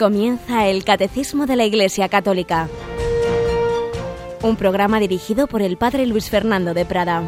Comienza el Catecismo de la Iglesia Católica, un programa dirigido por el Padre Luis Fernando de Prada.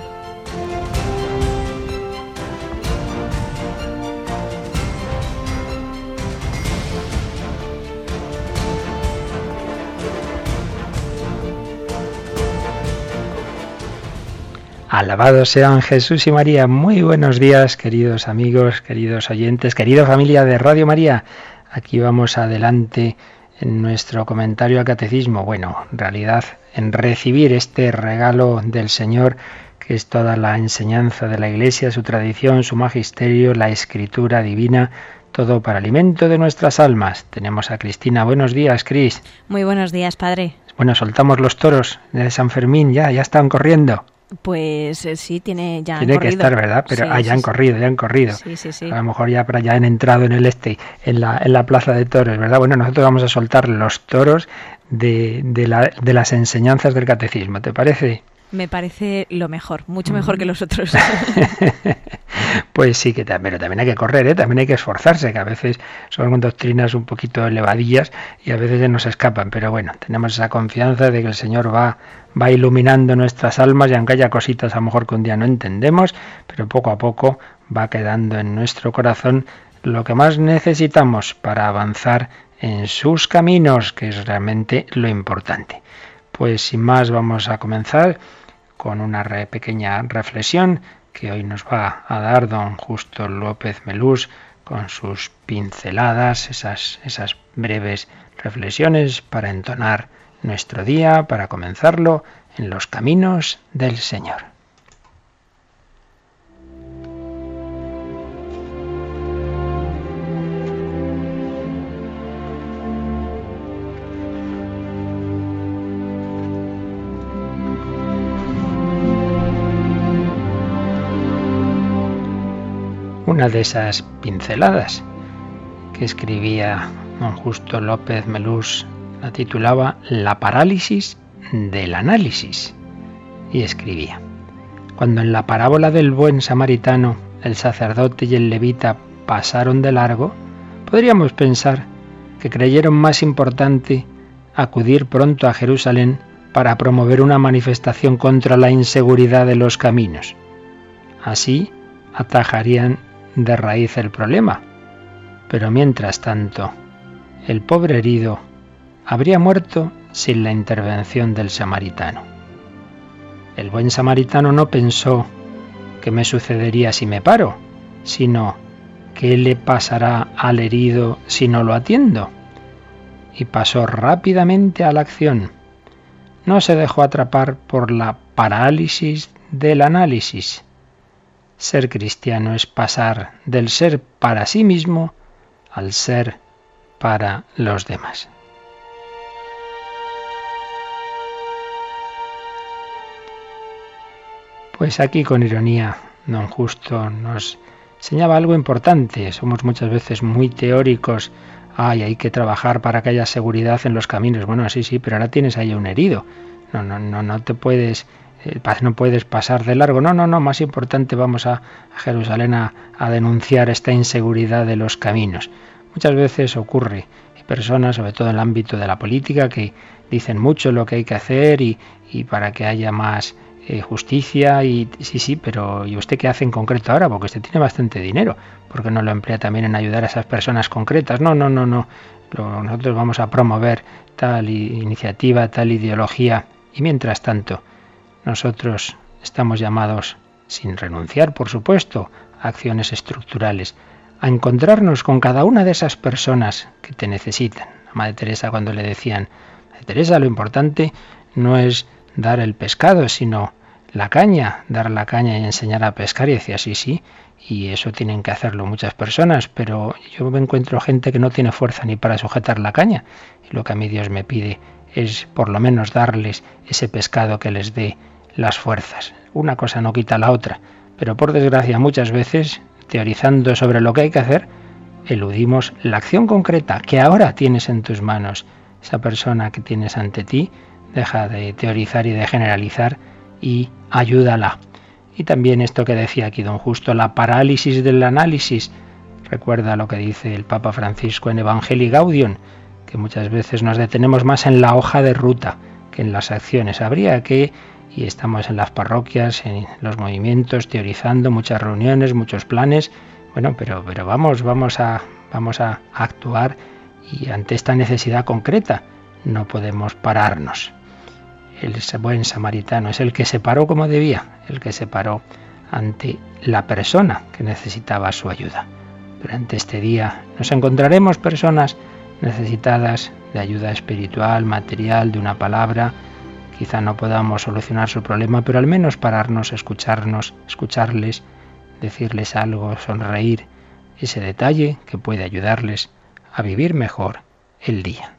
Alabados sean Jesús y María. Muy buenos días, queridos amigos, queridos oyentes, querida familia de Radio María. Aquí vamos adelante en nuestro comentario al catecismo. Bueno, en realidad en recibir este regalo del Señor, que es toda la enseñanza de la Iglesia, su tradición, su magisterio, la escritura divina, todo para alimento de nuestras almas. Tenemos a Cristina. Buenos días, Cris. Muy buenos días, Padre. Bueno, soltamos los toros de San Fermín, ya, ya están corriendo. Pues eh, sí, tiene ya Tiene que estar, ¿verdad? Pero ah, ya han corrido, ya han corrido. Sí, sí, sí. A lo mejor ya, ya han entrado en el este, en la, en la plaza de toros, ¿verdad? Bueno, nosotros vamos a soltar los toros de, de, la, de las enseñanzas del catecismo, ¿te parece? Me parece lo mejor, mucho mejor que los otros. pues sí, que también, pero también hay que correr, ¿eh? también hay que esforzarse, que a veces son doctrinas un poquito elevadillas y a veces nos escapan. Pero bueno, tenemos esa confianza de que el Señor va, va iluminando nuestras almas y aunque haya cositas a lo mejor que un día no entendemos, pero poco a poco va quedando en nuestro corazón lo que más necesitamos para avanzar en sus caminos, que es realmente lo importante. Pues sin más vamos a comenzar con una pequeña reflexión que hoy nos va a dar don Justo López Melús con sus pinceladas, esas, esas breves reflexiones para entonar nuestro día, para comenzarlo en los caminos del Señor. Una de esas pinceladas que escribía don Justo López Melús, la titulaba La parálisis del análisis. Y escribía, cuando en la parábola del buen samaritano el sacerdote y el levita pasaron de largo, podríamos pensar que creyeron más importante acudir pronto a Jerusalén para promover una manifestación contra la inseguridad de los caminos. Así atajarían de raíz el problema. Pero mientras tanto, el pobre herido habría muerto sin la intervención del samaritano. El buen samaritano no pensó qué me sucedería si me paro, sino qué le pasará al herido si no lo atiendo. Y pasó rápidamente a la acción. No se dejó atrapar por la parálisis del análisis ser cristiano es pasar del ser para sí mismo al ser para los demás. Pues aquí con ironía, don Justo nos enseñaba algo importante. Somos muchas veces muy teóricos. Ay, hay que trabajar para que haya seguridad en los caminos. Bueno, sí, sí, pero ahora tienes ahí un herido. No, no, no, no te puedes no puedes pasar de largo. No, no, no, más importante vamos a Jerusalén a, denunciar esta inseguridad de los caminos. Muchas veces ocurre, hay personas, sobre todo en el ámbito de la política, que dicen mucho lo que hay que hacer y, para que haya más eh, justicia y sí, sí, pero ¿y usted qué hace en concreto ahora? Porque usted tiene bastante dinero, porque no lo emplea también en ayudar a esas personas concretas? No, no, no, no. nosotros vamos a promover tal iniciativa, tal ideología y mientras tanto nosotros estamos llamados, sin renunciar, por supuesto, a acciones estructurales, a encontrarnos con cada una de esas personas que te necesitan. A Madre Teresa cuando le decían, Madre Teresa, lo importante no es dar el pescado, sino la caña, dar la caña y enseñar a pescar. Y decía, sí, sí, y eso tienen que hacerlo muchas personas, pero yo me encuentro gente que no tiene fuerza ni para sujetar la caña. Y lo que a mí Dios me pide es por lo menos darles ese pescado que les dé las fuerzas. Una cosa no quita la otra, pero por desgracia muchas veces, teorizando sobre lo que hay que hacer, eludimos la acción concreta que ahora tienes en tus manos. Esa persona que tienes ante ti, deja de teorizar y de generalizar y ayúdala. Y también esto que decía aquí don Justo, la parálisis del análisis. Recuerda lo que dice el Papa Francisco en Evangelii Gaudium, que muchas veces nos detenemos más en la hoja de ruta que en las acciones. Habría que, y estamos en las parroquias, en los movimientos, teorizando, muchas reuniones, muchos planes, bueno, pero, pero vamos, vamos a, vamos a actuar y ante esta necesidad concreta no podemos pararnos. El buen samaritano es el que se paró como debía, el que se paró ante la persona que necesitaba su ayuda. Durante este día nos encontraremos personas necesitadas de ayuda espiritual, material, de una palabra. Quizá no podamos solucionar su problema, pero al menos pararnos, escucharnos, escucharles, decirles algo, sonreír, ese detalle que puede ayudarles a vivir mejor el día.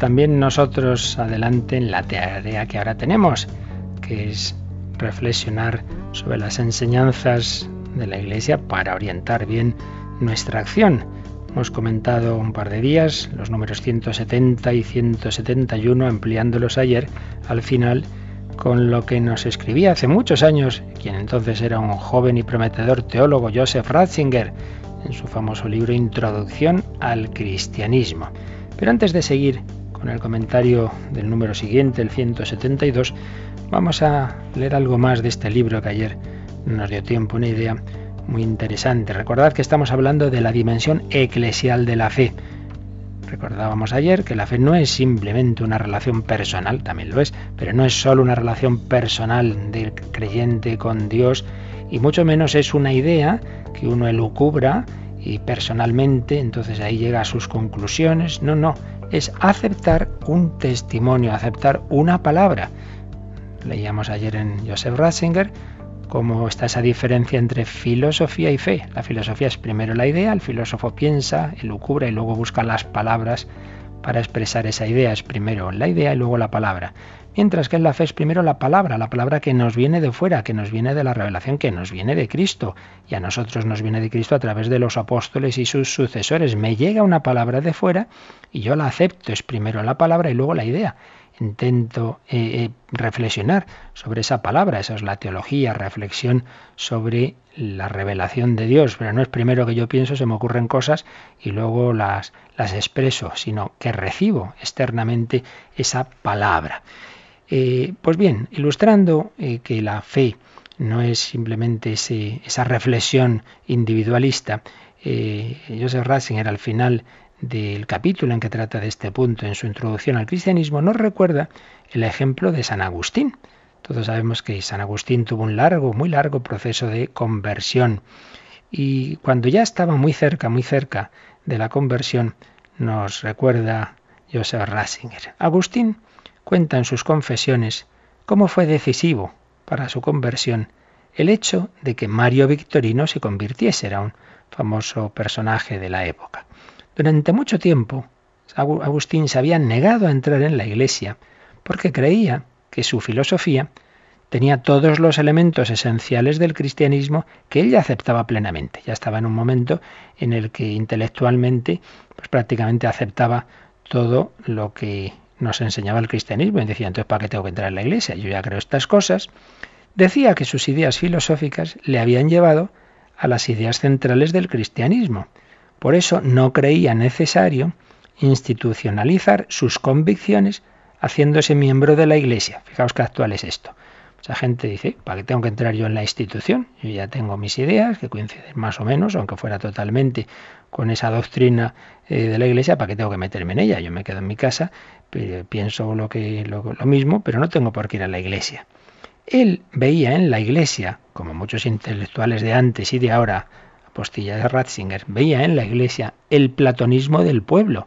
También nosotros adelante en la tarea que ahora tenemos, que es reflexionar sobre las enseñanzas de la Iglesia para orientar bien nuestra acción. Hemos comentado un par de días los números 170 y 171, ampliándolos ayer al final con lo que nos escribía hace muchos años, quien entonces era un joven y prometedor teólogo, Joseph Ratzinger, en su famoso libro Introducción al Cristianismo. Pero antes de seguir con el comentario del número siguiente, el 172, vamos a leer algo más de este libro que ayer nos dio tiempo, una idea muy interesante. Recordad que estamos hablando de la dimensión eclesial de la fe. Recordábamos ayer que la fe no es simplemente una relación personal, también lo es, pero no es solo una relación personal del creyente con Dios, y mucho menos es una idea que uno elucubra y personalmente, entonces ahí llega a sus conclusiones. No, no, es aceptar un testimonio, aceptar una palabra. Leíamos ayer en Joseph Ratzinger cómo está esa diferencia entre filosofía y fe. La filosofía es primero la idea, el filósofo piensa, elucubra y luego busca las palabras para expresar esa idea. Es primero la idea y luego la palabra. Mientras que en la fe es primero la palabra, la palabra que nos viene de fuera, que nos viene de la revelación, que nos viene de Cristo. Y a nosotros nos viene de Cristo a través de los apóstoles y sus sucesores. Me llega una palabra de fuera y yo la acepto. Es primero la palabra y luego la idea intento eh, eh, reflexionar sobre esa palabra, esa es la teología, reflexión sobre la revelación de Dios, pero no es primero que yo pienso, se me ocurren cosas y luego las, las expreso, sino que recibo externamente esa palabra. Eh, pues bien, ilustrando que la fe no es simplemente esa reflexión individualista, Joseph Ratzinger al final del capítulo en que trata de este punto en su introducción al cristianismo, nos recuerda el ejemplo de San Agustín. Todos sabemos que San Agustín tuvo un largo, muy largo proceso de conversión. Y cuando ya estaba muy cerca, muy cerca de la conversión, nos recuerda Joseph Ratzinger. Agustín cuenta en sus confesiones cómo fue decisivo para su conversión el hecho de que Mario Victorino se convirtiese, era un famoso personaje de la época. Durante mucho tiempo, Agustín se había negado a entrar en la Iglesia porque creía que su filosofía tenía todos los elementos esenciales del cristianismo que él aceptaba plenamente. Ya estaba en un momento en el que intelectualmente pues prácticamente aceptaba todo lo que nos enseñaba el cristianismo y decía, entonces, ¿para qué tengo que entrar en la iglesia? Yo ya creo estas cosas. Decía que sus ideas filosóficas le habían llevado a las ideas centrales del cristianismo. Por eso no creía necesario institucionalizar sus convicciones haciéndose miembro de la Iglesia. Fijaos qué actual es esto. Mucha gente dice, ¿para qué tengo que entrar yo en la institución? Yo ya tengo mis ideas, que coinciden más o menos, aunque fuera totalmente con esa doctrina eh, de la Iglesia, ¿para qué tengo que meterme en ella? Yo me quedo en mi casa, pienso lo, que, lo, lo mismo, pero no tengo por qué ir a la Iglesia. Él veía en la Iglesia, como muchos intelectuales de antes y de ahora, apostilla de Ratzinger, veía en la Iglesia el platonismo del pueblo,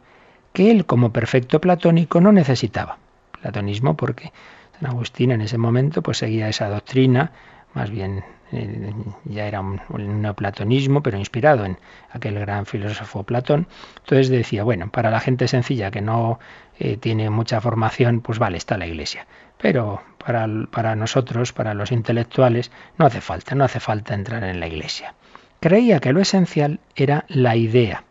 que él como perfecto platónico no necesitaba. Platonismo porque San Agustín en ese momento pues seguía esa doctrina, más bien eh, ya era un, neoplatonismo, pero inspirado en aquel gran filósofo Platón. Entonces decía, bueno, para la gente sencilla que no eh, tiene mucha formación, pues vale, está la iglesia. Pero para, para nosotros, para los intelectuales, no hace falta, no hace falta entrar en la iglesia. Creía que lo esencial era la idea.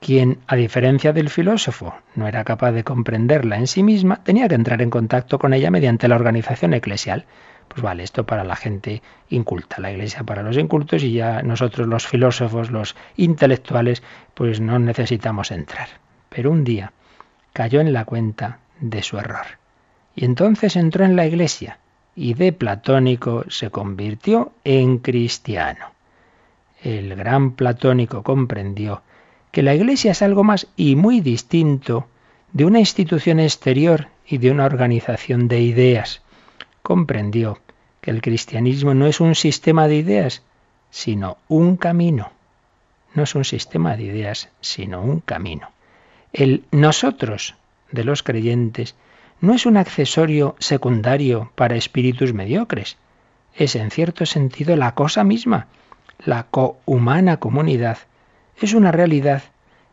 Quien, a diferencia del filósofo, no era capaz de comprenderla en sí misma, tenía que entrar en contacto con ella mediante la organización eclesial. Pues vale, esto para la gente inculta, la iglesia para los incultos y ya nosotros los filósofos, los intelectuales, pues no necesitamos entrar. Pero un día cayó en la cuenta de su error. Y entonces entró en la iglesia y de platónico se convirtió en cristiano. El gran platónico comprendió que la Iglesia es algo más y muy distinto de una institución exterior y de una organización de ideas. Comprendió que el cristianismo no es un sistema de ideas, sino un camino. No es un sistema de ideas, sino un camino. El nosotros de los creyentes no es un accesorio secundario para espíritus mediocres, es en cierto sentido la cosa misma, la cohumana comunidad es una realidad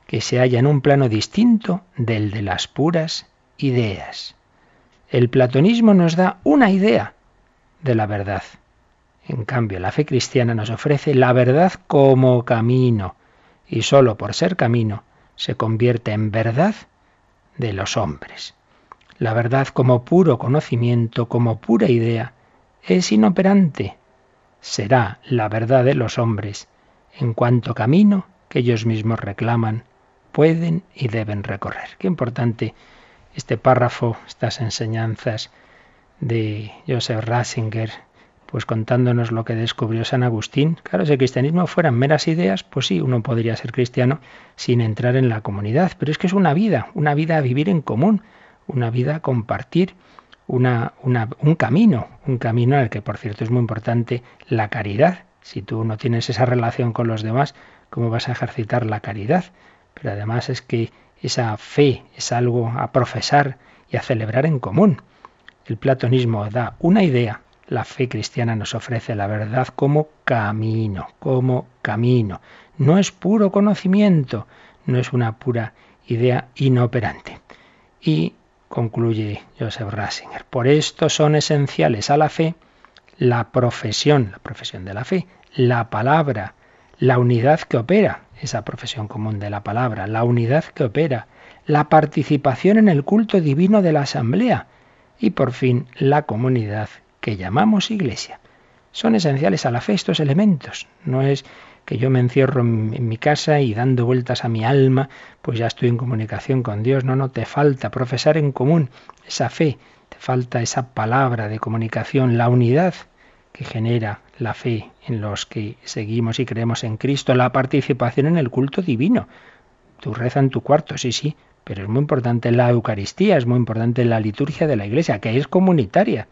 que se halla en un plano distinto del de las puras ideas. El platonismo nos da una idea de la verdad. En cambio, la fe cristiana nos ofrece la verdad como camino, y sólo por ser camino se convierte en verdad de los hombres. La verdad como puro conocimiento, como pura idea, es inoperante. Será la verdad de los hombres en cuanto camino que ellos mismos reclaman, pueden y deben recorrer. Qué importante este párrafo, estas enseñanzas de Joseph Ratzinger, pues contándonos lo que descubrió San Agustín. Claro, si el cristianismo fueran meras ideas, pues sí, uno podría ser cristiano sin entrar en la comunidad, pero es que es una vida, una vida a vivir en común, una vida a compartir, una, un camino, un camino en el que, por cierto, es muy importante la caridad. Si tú no tienes esa relación con los demás, cómo vas a ejercitar la caridad. Pero además es que esa fe es algo a profesar y a celebrar en común. El platonismo da una idea, la fe cristiana nos ofrece la verdad como camino, como camino. No es puro conocimiento, no es una pura idea inoperante. Y concluye Joseph Ratzinger, por esto son esenciales a la fe la profesión, la profesión de la fe, la palabra, la unidad que opera, esa profesión común de la palabra, la unidad que opera, la participación en el culto divino de la asamblea y por fin la comunidad que llamamos iglesia. Son esenciales a la fe estos elementos. No es que yo me encierro en, mi casa y dando vueltas a mi alma, pues ya estoy en comunicación con Dios. No, no, te falta profesar en común esa fe, te falta esa palabra de comunicación, la unidad que genera la fe en los que seguimos y creemos en Cristo, la participación en el culto divino. Tú reza en tu cuarto, sí, sí, pero es muy importante la Eucaristía, es muy importante la liturgia de la Iglesia, que es comunitaria.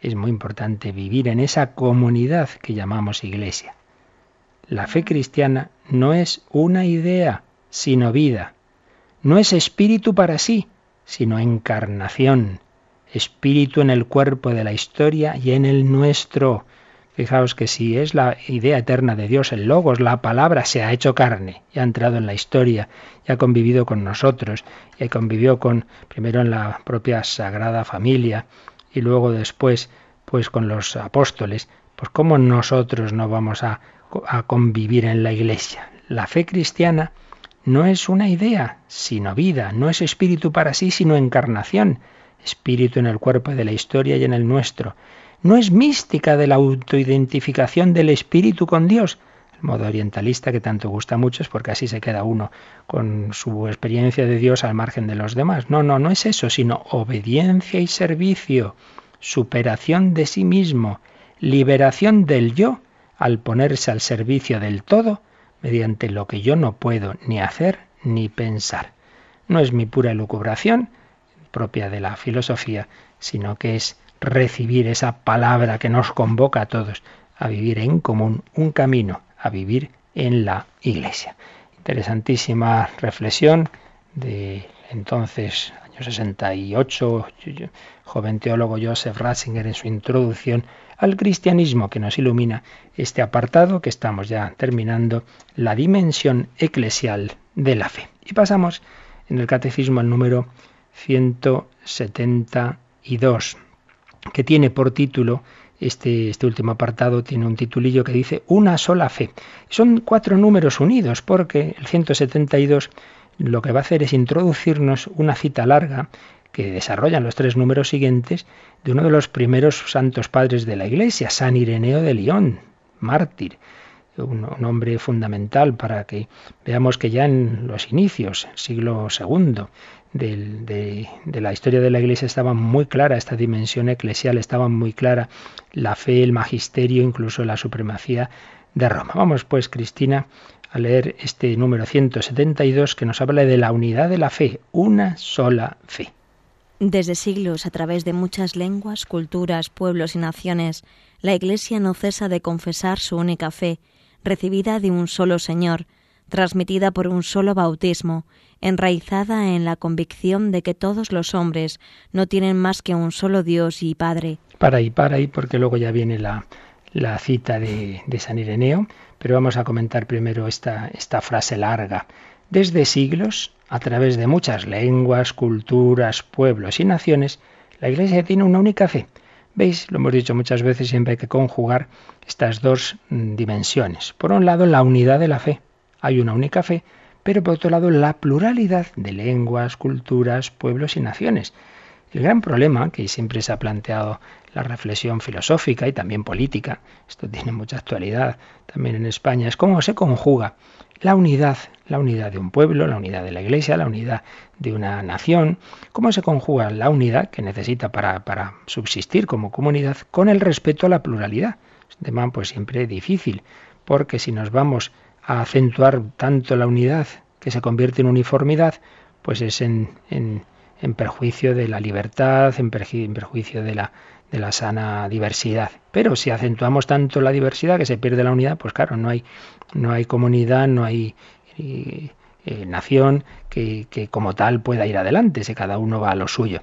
Es muy importante vivir en esa comunidad que llamamos Iglesia. La fe cristiana no es una idea, sino vida. No es espíritu para sí, sino encarnación. Espíritu en el cuerpo de la historia y en el nuestro. Fijaos que si es la idea eterna de Dios, el Logos, la palabra se ha hecho carne y ha entrado en la historia y ha convivido con nosotros y convivió con primero en la propia Sagrada Familia y luego después pues con los apóstoles, pues cómo nosotros no vamos a, a convivir en la iglesia. La fe cristiana no es una idea, sino vida, no es espíritu para sí, sino encarnación, espíritu en el cuerpo de la historia y en el nuestro no es mística de la autoidentificación del espíritu con Dios, el modo orientalista que tanto gusta a muchos porque así se queda uno con su experiencia de Dios al margen de los demás. No, no, no es eso, sino obediencia y servicio. superación de sí mismo, liberación del yo al ponerse al servicio del todo mediante lo que yo no puedo ni hacer ni pensar. No es mi pura elucubración propia de la filosofía, sino que es recibir esa palabra que nos convoca a todos a vivir en común un camino, a vivir en la Iglesia. Interesantísima reflexión de entonces, año 68, joven teólogo Joseph Ratzinger en su introducción al cristianismo que nos ilumina este apartado que estamos ya terminando, la dimensión eclesial de la fe. Y pasamos en el catecismo al número 172, que tiene por título este, este, último apartado tiene un titulillo que dice Una sola fe. Son cuatro números unidos porque el 172 lo que va a hacer es introducirnos una cita larga que desarrollan los tres números siguientes de uno de los primeros santos padres de la Iglesia, San Ireneo de León, mártir, un, hombre fundamental para que veamos que ya en los inicios, siglo II, de, de, la historia de la Iglesia estaba muy clara esta dimensión eclesial, estaba muy clara la fe, el magisterio, incluso la supremacía de Roma. Vamos pues, Cristina, a leer este número 172 que nos habla de la unidad de la fe, una sola fe. Desde siglos, a través de muchas lenguas, culturas, pueblos y naciones, la Iglesia no cesa de confesar su única fe, recibida de un solo Señor, transmitida por un solo bautismo, enraizada en la convicción de que todos los hombres no tienen más que un solo Dios y Padre. Para ahí, para ahí, porque luego ya viene la, la cita de, de, San Ireneo, pero vamos a comentar primero esta, esta frase larga. Desde siglos, a través de muchas lenguas, culturas, pueblos y naciones, la Iglesia tiene una única fe. ¿Veis? Lo hemos dicho muchas veces, siempre hay que conjugar estas dos mm, dimensiones. Por un lado, la unidad de la fe. Hay una única fe, pero por otro lado, la pluralidad de lenguas, culturas, pueblos y naciones. El gran problema que siempre se ha planteado la reflexión filosófica y también política, esto tiene mucha actualidad también en España, es cómo se conjuga la unidad, la unidad de un pueblo, la unidad de la iglesia, la unidad de una nación, cómo se conjuga la unidad que necesita para, subsistir como comunidad con el respeto a la pluralidad. Es un tema pues siempre difícil, porque si nos vamos a acentuar tanto la unidad que se convierte en uniformidad, pues es en perjuicio de la libertad, en perjuicio de la, de la sana diversidad. Pero si acentuamos tanto la diversidad que se pierde la unidad, pues claro, no hay, no hay comunidad, no hay eh, eh, nación que, que, como tal pueda ir adelante, si cada uno va a lo suyo.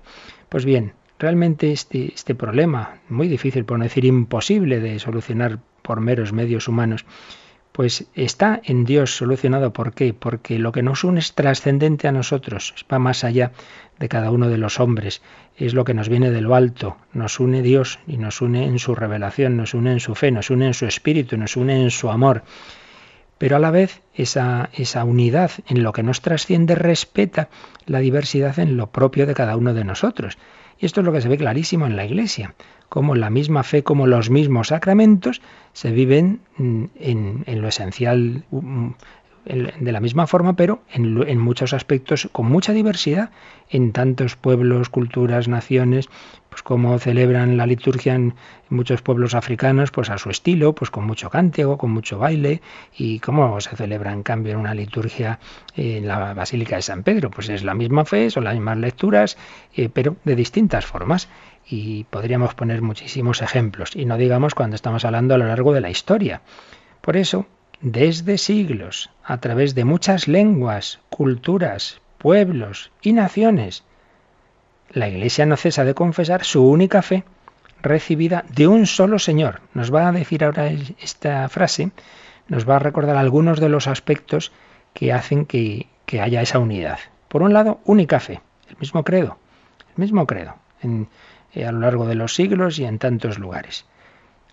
Pues bien, realmente este, este problema, muy difícil, por no decir imposible de solucionar por meros medios humanos, pues está en Dios solucionado. ¿Por qué? Porque lo que nos une es trascendente a nosotros, va más allá de cada uno de los hombres, es lo que nos viene de lo alto, nos une Dios y nos une en su revelación, nos une en su fe, nos une en su espíritu, nos une en su amor. Pero a la vez esa, esa unidad en lo que nos trasciende respeta la diversidad en lo propio de cada uno de nosotros. Y esto es lo que se ve clarísimo en la Iglesia, como la misma fe, como los mismos sacramentos se viven mm, en, en lo esencial mm, de la misma forma, pero en, muchos aspectos con mucha diversidad en tantos pueblos, culturas, naciones, pues como celebran la liturgia en muchos pueblos africanos, pues a su estilo, pues con mucho cántico, con mucho baile, y cómo se celebra en cambio en una liturgia en la Basílica de San Pedro, pues es la misma fe, son las mismas lecturas, eh, pero de distintas formas. Y podríamos poner muchísimos ejemplos, y no digamos cuando estamos hablando a lo largo de la historia. Por eso, desde siglos, a través de muchas lenguas, culturas, pueblos y naciones. La Iglesia no cesa de confesar su única fe recibida de un solo Señor. Nos va a decir ahora esta frase, nos va a recordar algunos de los aspectos que hacen que, haya esa unidad. Por un lado, única fe, el mismo credo, el mismo credo, eh, a lo largo de los siglos y en tantos lugares.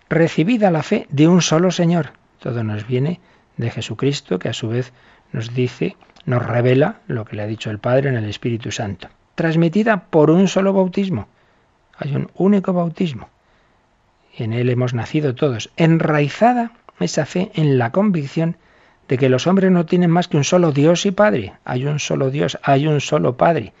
Recibida la fe de un solo Señor, todo nos viene de Jesucristo, que a su vez nos dice, nos revela lo que le ha dicho el Padre en el Espíritu Santo. Transmitida por un solo bautismo. Hay un único bautismo. Y en él hemos nacido todos. Enraizada esa fe en la convicción de que los hombres no tienen más que un solo Dios y Padre. Hay un solo Dios, hay un solo Padre.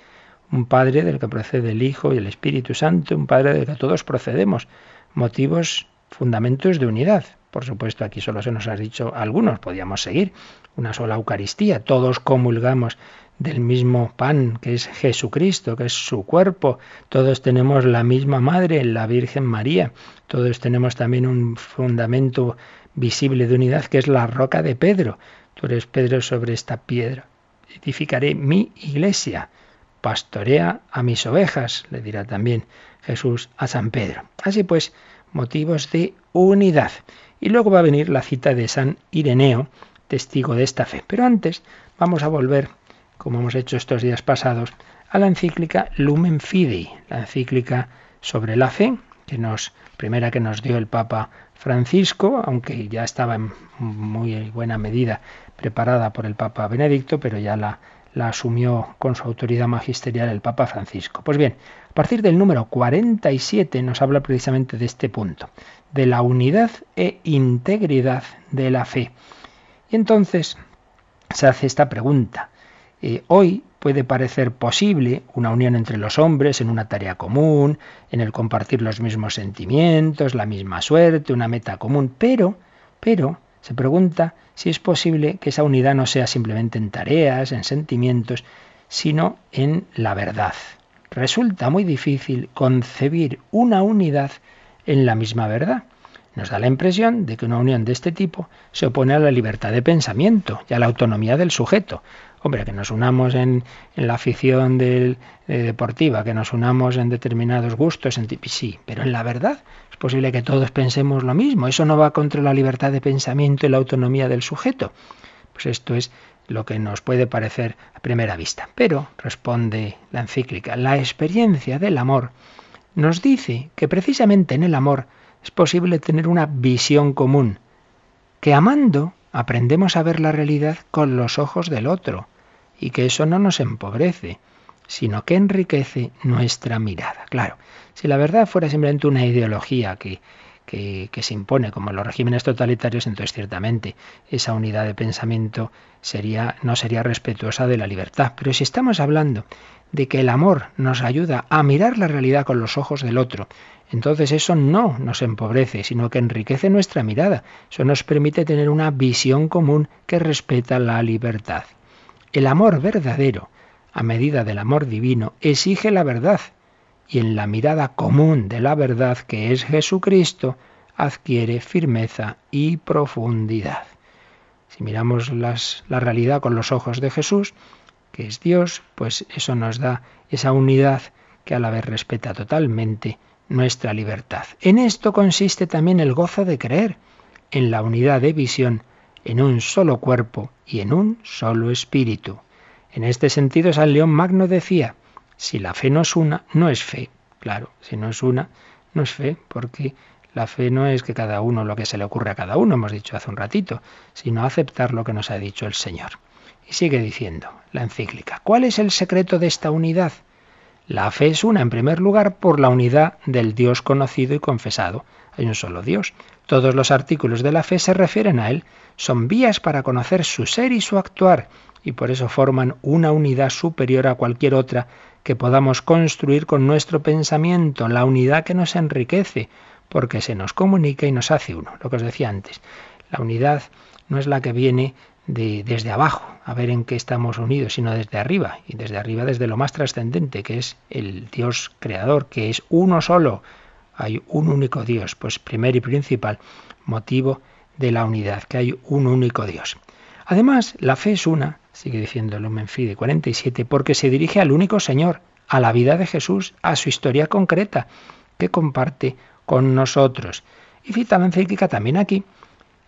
un Padre del que procede el Hijo y el Espíritu Santo, un Padre del que todos procedemos. Motivos, fundamentos de unidad. Por supuesto, aquí solo se nos ha dicho algunos, podíamos seguir. Una sola Eucaristía, todos comulgamos del mismo pan, que es Jesucristo, que es su cuerpo. Todos tenemos la misma madre, la Virgen María. Todos tenemos también un fundamento visible de unidad, que es la roca de Pedro. Tú eres Pedro sobre esta piedra. Edificaré mi iglesia. Pastorea a mis ovejas, le dirá también Jesús a San Pedro. Así pues, motivos de unidad. Y luego va a venir la cita de San Ireneo, testigo de esta fe. Pero antes vamos a volver como hemos hecho estos días pasados, a la encíclica Lumen Fidei, la encíclica sobre la fe, que nos, primera que nos dio el Papa Francisco, aunque ya estaba en muy buena medida preparada por el Papa Benedicto, pero ya la, la asumió con su autoridad magisterial el Papa Francisco. Pues bien, a partir del número 47 nos habla precisamente de este punto, de la unidad e integridad de la fe. Y entonces se hace esta pregunta, eh, hoy puede parecer posible una unión entre los hombres en una tarea común, en el compartir los mismos sentimientos, la misma suerte, una meta común, pero, pero, se pregunta si es posible que esa unidad no sea simplemente en tareas, en sentimientos, sino en la verdad. Resulta muy difícil concebir una unidad en la misma verdad. Nos da la impresión de que una unión de este tipo se opone a la libertad de pensamiento y a la autonomía del sujeto, Hombre, que nos unamos en, la afición del, deportiva, que nos unamos en determinados gustos, en, sí, pero en la verdad es posible que todos pensemos lo mismo. Eso no va contra la libertad de pensamiento y la autonomía del sujeto. Pues esto es lo que nos puede parecer a primera vista. Pero, responde la encíclica, la experiencia del amor nos dice que precisamente en el amor es posible tener una visión común, que amando aprendemos a ver la realidad con los ojos del otro y que eso no nos empobrece, sino que enriquece nuestra mirada. Claro, si la verdad fuera simplemente una ideología que, que, se impone como los regímenes totalitarios, entonces ciertamente esa unidad de pensamiento sería, no sería respetuosa de la libertad. Pero si estamos hablando de que el amor nos ayuda a mirar la realidad con los ojos del otro, entonces eso no nos empobrece, sino que enriquece nuestra mirada. Eso nos permite tener una visión común que respeta la libertad. El amor verdadero, a medida del amor divino, exige la verdad, y en la mirada común de la verdad que es Jesucristo, adquiere firmeza y profundidad. Si miramos la realidad con los ojos de Jesús, que es Dios, pues eso nos da esa unidad que a la vez respeta totalmente nuestra libertad. En esto consiste también el gozo de creer, en la unidad de visión, en un solo cuerpo y en un solo espíritu. En este sentido, San León Magno decía, si la fe no es una, no es fe. Claro, si no es una, no es fe, porque la fe no es que cada uno lo que se le ocurre a cada uno, hemos dicho hace un ratito, sino aceptar lo que nos ha dicho el Señor. Y sigue diciendo la encíclica, ¿cuál es el secreto de esta unidad? La fe es una, en primer lugar, por la unidad del Dios conocido y confesado. Hay un solo Dios. Todos los artículos de la fe se refieren a Él. Son vías para conocer su ser y su actuar, y por eso forman una unidad superior a cualquier otra que podamos construir con nuestro pensamiento, la unidad que nos enriquece, porque se nos comunica y nos hace uno. Lo que os decía antes, la unidad no es la que viene de, desde abajo, a ver en qué estamos unidos, sino desde arriba, y desde arriba desde lo más trascendente, que es el Dios creador, que es uno solo. Hay un único Dios, pues primer y principal motivo de la unidad, que hay un único Dios. Además, la fe es una, sigue diciendo Lumen Fide 47, porque se dirige al único Señor, a la vida de Jesús, a su historia concreta, que comparte con nosotros. Y cita la encíclica también aquí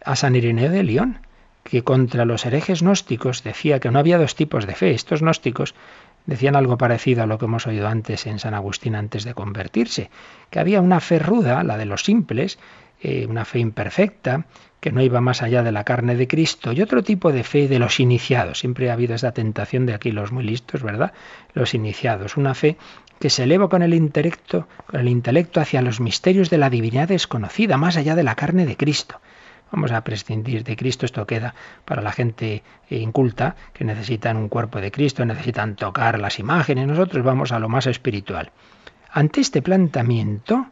a San Ireneo de León, que contra los herejes gnósticos decía que no había dos tipos de fe. Estos gnósticos decían algo parecido a lo que hemos oído antes en San Agustín antes de convertirse, que había una fe ruda, la de los simples, eh, una fe imperfecta, que no iba más allá de la carne de Cristo, y otro tipo de fe de los iniciados. Siempre ha habido esa tentación de aquí los muy listos, ¿verdad? Los iniciados, una fe que se eleva con el intelecto, con el intelecto hacia los misterios de la divinidad desconocida, más allá de la carne de Cristo. Vamos a prescindir de Cristo. Esto queda para la gente inculta que necesitan un cuerpo de Cristo, necesitan tocar las imágenes. Nosotros vamos a lo más espiritual. Ante este planteamiento,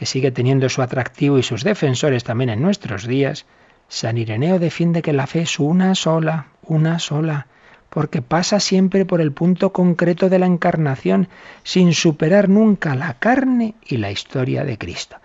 que sigue teniendo su atractivo y sus defensores también en nuestros días, San Ireneo defiende que la fe es una sola, una sola, porque pasa siempre por el punto concreto de la encarnación, sin superar nunca la carne y la historia de Cristo.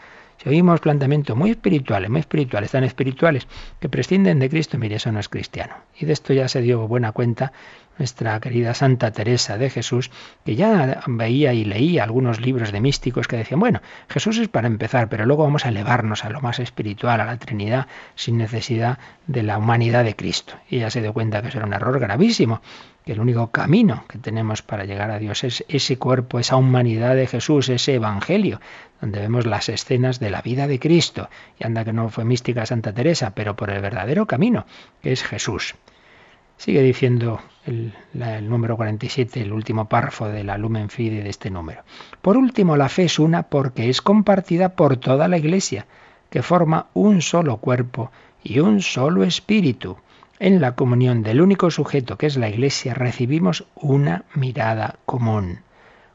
Oímos planteamientos muy espirituales, muy espirituales, tan espirituales, que prescinden de Cristo, mire, eso no es cristiano. Y de esto ya se dio buena cuenta nuestra querida Santa Teresa de Jesús, que ya veía y leía algunos libros de místicos que decían, bueno, Jesús es para empezar, pero luego vamos a elevarnos a lo más espiritual, a la Trinidad, sin necesidad de la humanidad de Cristo. Y ya se dio cuenta que eso era un error gravísimo, que el único camino que tenemos para llegar a Dios es ese cuerpo, esa humanidad de Jesús, ese Evangelio, donde vemos las escenas de la vida de Cristo. Y anda que no fue mística Santa Teresa, pero por el verdadero camino, que es Jesús. Sigue diciendo el, número 47, el último párrafo de la Lumen Fide de este número. Por último, la fe es una porque es compartida por toda la Iglesia, que forma un solo cuerpo y un solo espíritu. En la comunión del único sujeto que es la Iglesia recibimos una mirada común.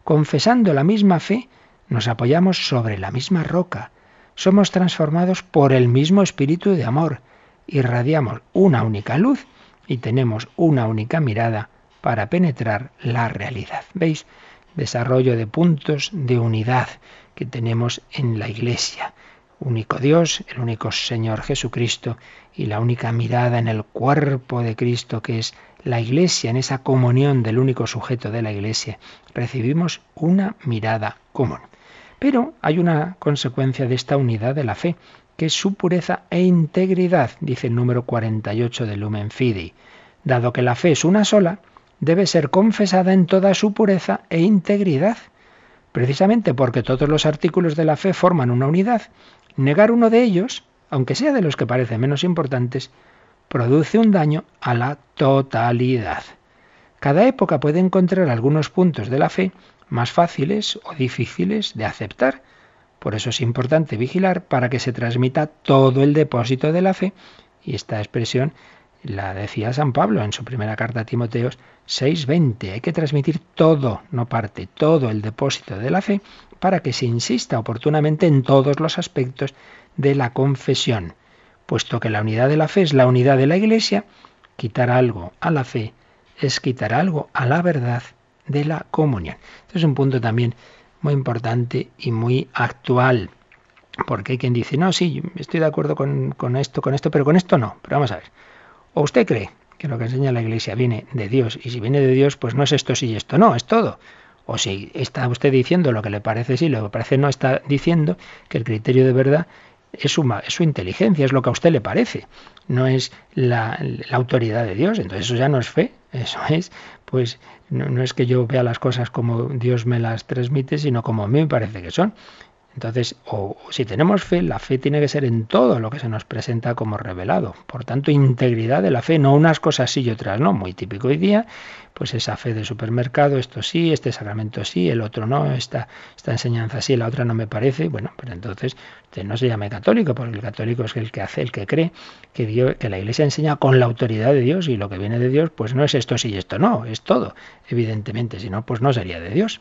Confesando la misma fe, nos apoyamos sobre la misma roca. Somos transformados por el mismo espíritu de amor. Irradiamos una única luz y tenemos una única mirada para penetrar la realidad. ¿Veis? Desarrollo de puntos de unidad que tenemos en la Iglesia. Único Dios, el único Señor Jesucristo y la única mirada en el cuerpo de Cristo que es la Iglesia, en esa comunión del único sujeto de la Iglesia, recibimos una mirada común. Pero hay una consecuencia de esta unidad de la fe, que es su pureza e integridad, dice el número 48 del Lumen Fidei. Dado que la fe es una sola, debe ser confesada en toda su pureza e integridad. Precisamente porque todos los artículos de la fe forman una unidad, negar uno de ellos, aunque sea de los que parecen menos importantes, produce un daño a la totalidad. Cada época puede encontrar algunos puntos de la fe más fáciles o difíciles de aceptar, por eso es importante vigilar para que se transmita todo el depósito de la fe, y esta expresión la decía San Pablo en su primera carta a Timoteos 6:20. Hay que transmitir todo, no parte, todo el depósito de la fe para que se insista oportunamente en todos los aspectos de la confesión. Puesto que la unidad de la fe es la unidad de la Iglesia, quitar algo a la fe es quitar algo a la verdad de la comunión. Este es un punto también muy importante y muy actual. Porque hay quien dice, no, sí, estoy de acuerdo con, con, esto, con esto, pero con esto no. Pero vamos a ver. ¿O usted cree que lo que enseña la Iglesia viene de Dios? Y si viene de Dios, pues no es esto sí y esto no, es todo. O si está usted diciendo lo que le parece sí, lo que parece no, está diciendo que el criterio de verdad es su, es su inteligencia, es lo que a usted le parece, no es la, la, autoridad de Dios. Entonces eso ya no es fe, eso es, pues no, no, es que yo vea las cosas como Dios me las transmite, sino como a mí me parece que son. Entonces, o si tenemos fe, la fe tiene que ser en todo lo que se nos presenta como revelado. Por tanto, integridad de la fe, no unas cosas sí y otras no. Muy típico hoy día, pues esa fe de supermercado, esto sí, este sacramento sí, el otro no, esta, enseñanza sí, la otra no me parece. Bueno, pues entonces usted no se llame católico, porque el católico es el que hace, el que cree que, Dios, que la Iglesia enseña con la autoridad de Dios y lo que viene de Dios, pues no es esto sí y esto no, es todo, evidentemente, si no, pues no sería de Dios.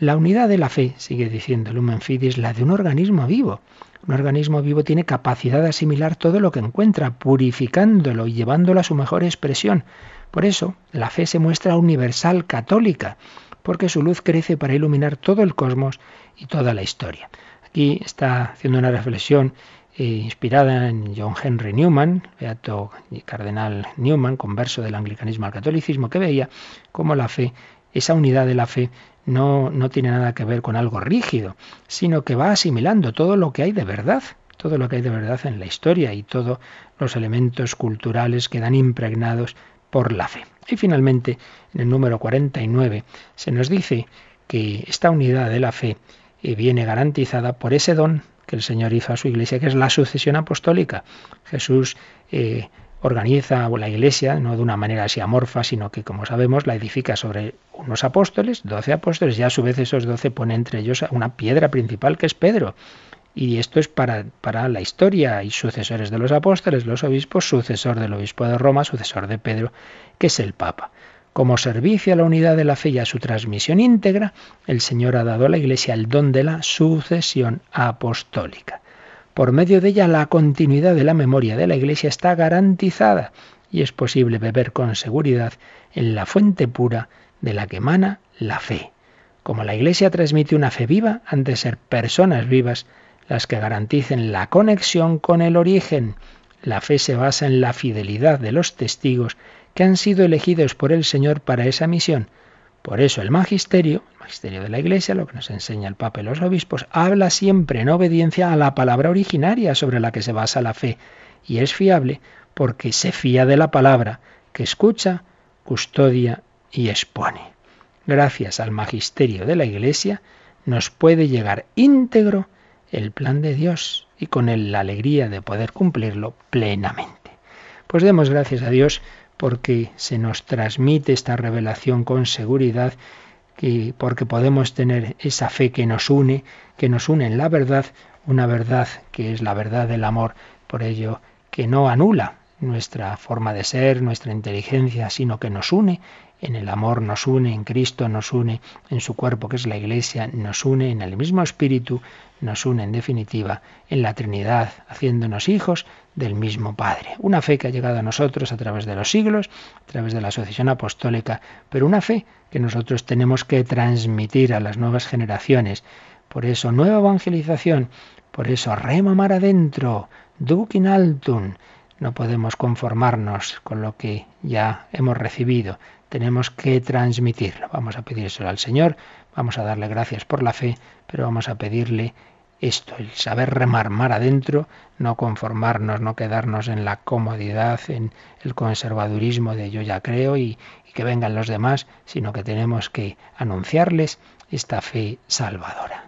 La unidad de la fe, sigue diciendo Lumen Fidei, es la de un organismo vivo. Un organismo vivo tiene capacidad de asimilar todo lo que encuentra, purificándolo y llevándolo a su mejor expresión. Por eso, la fe se muestra universal católica, porque su luz crece para iluminar todo el cosmos y toda la historia. Aquí está haciendo una reflexión eh, inspirada en John Henry Newman, beato cardenal Newman, converso del anglicanismo al catolicismo, que veía cómo la fe, esa unidad de la fe, no, no tiene nada que ver con algo rígido, sino que va asimilando todo lo que hay de verdad, todo lo que hay de verdad en la historia y todos los elementos culturales quedan impregnados por la fe. Y finalmente, en el número 49, se nos dice que esta unidad de la fe eh, viene garantizada por ese don que el Señor hizo a su iglesia, que es la sucesión apostólica. Jesús eh, organiza la iglesia no de una manera así amorfa, sino que, como sabemos, la edifica sobre unos apóstoles, doce apóstoles, y a su vez esos doce pone entre ellos una piedra principal que es Pedro. Y esto es para, para la historia. y sucesores de los apóstoles, los obispos, sucesor del obispo de Roma, sucesor de Pedro, que es el Papa. Como servicio a la unidad de la fe y a su transmisión íntegra, el Señor ha dado a la Iglesia el don de la sucesión apostólica. Por medio de ella la continuidad de la memoria de la Iglesia está garantizada y es posible beber con seguridad en la fuente pura de la que emana la fe. Como la Iglesia transmite una fe viva, han de ser personas vivas las que garanticen la conexión con el origen. La fe se basa en la fidelidad de los testigos que han sido elegidos por el Señor para esa misión. Por eso el magisterio, el magisterio de la Iglesia, lo que nos enseña el Papa y los obispos, habla siempre en obediencia a la palabra originaria sobre la que se basa la fe, y es fiable porque se fía de la palabra que escucha, custodia y expone. Gracias al magisterio de la Iglesia nos puede llegar íntegro el plan de Dios y con él la alegría de poder cumplirlo plenamente. Pues demos gracias a Dios porque se nos transmite esta revelación con seguridad, y porque podemos tener esa fe que nos une, que nos une en la verdad, una verdad que es la verdad del amor, por ello que no anula nuestra forma de ser, nuestra inteligencia, sino que nos une en el amor, nos une en Cristo, nos une en su cuerpo que es la Iglesia, nos une en el mismo Espíritu, nos une en definitiva en la Trinidad, haciéndonos hijos del mismo Padre. Una fe que ha llegado a nosotros a través de los siglos, a través de la sucesión apostólica, pero una fe que nosotros tenemos que transmitir a las nuevas generaciones. Por eso, nueva evangelización, por eso, rema mar adentro, duc in altum. No podemos conformarnos con lo que ya hemos recibido, tenemos que transmitirlo. Vamos a pedírselo al Señor, vamos a darle gracias por la fe, pero vamos a pedirle esto, el saber remar mar adentro, no conformarnos, no quedarnos en la comodidad, en el conservadurismo de yo ya creo y, y que vengan los demás, sino que tenemos que anunciarles esta fe salvadora.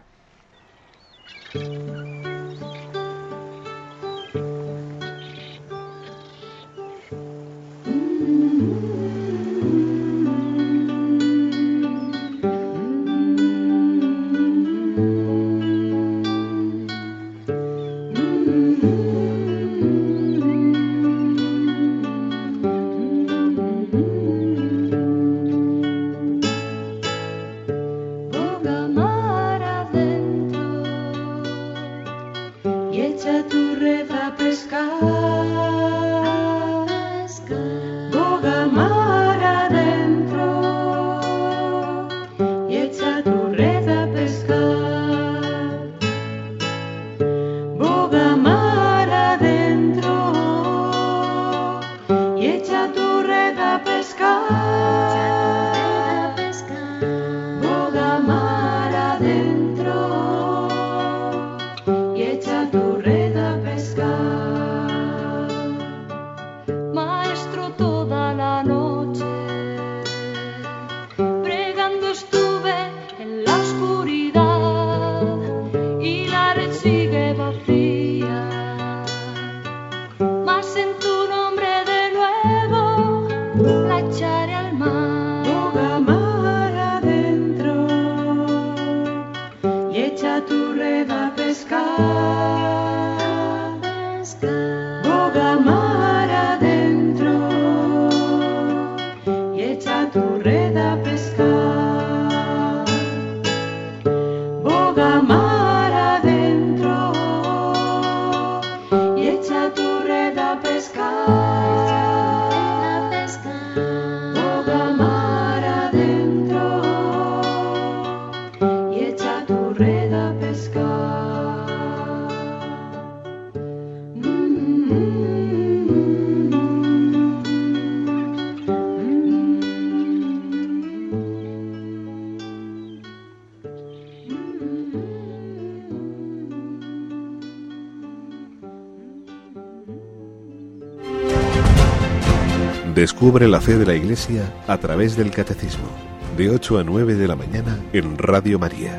Descubre la fe de la Iglesia a través del Catecismo, de 8 a 9 de la mañana en Radio María.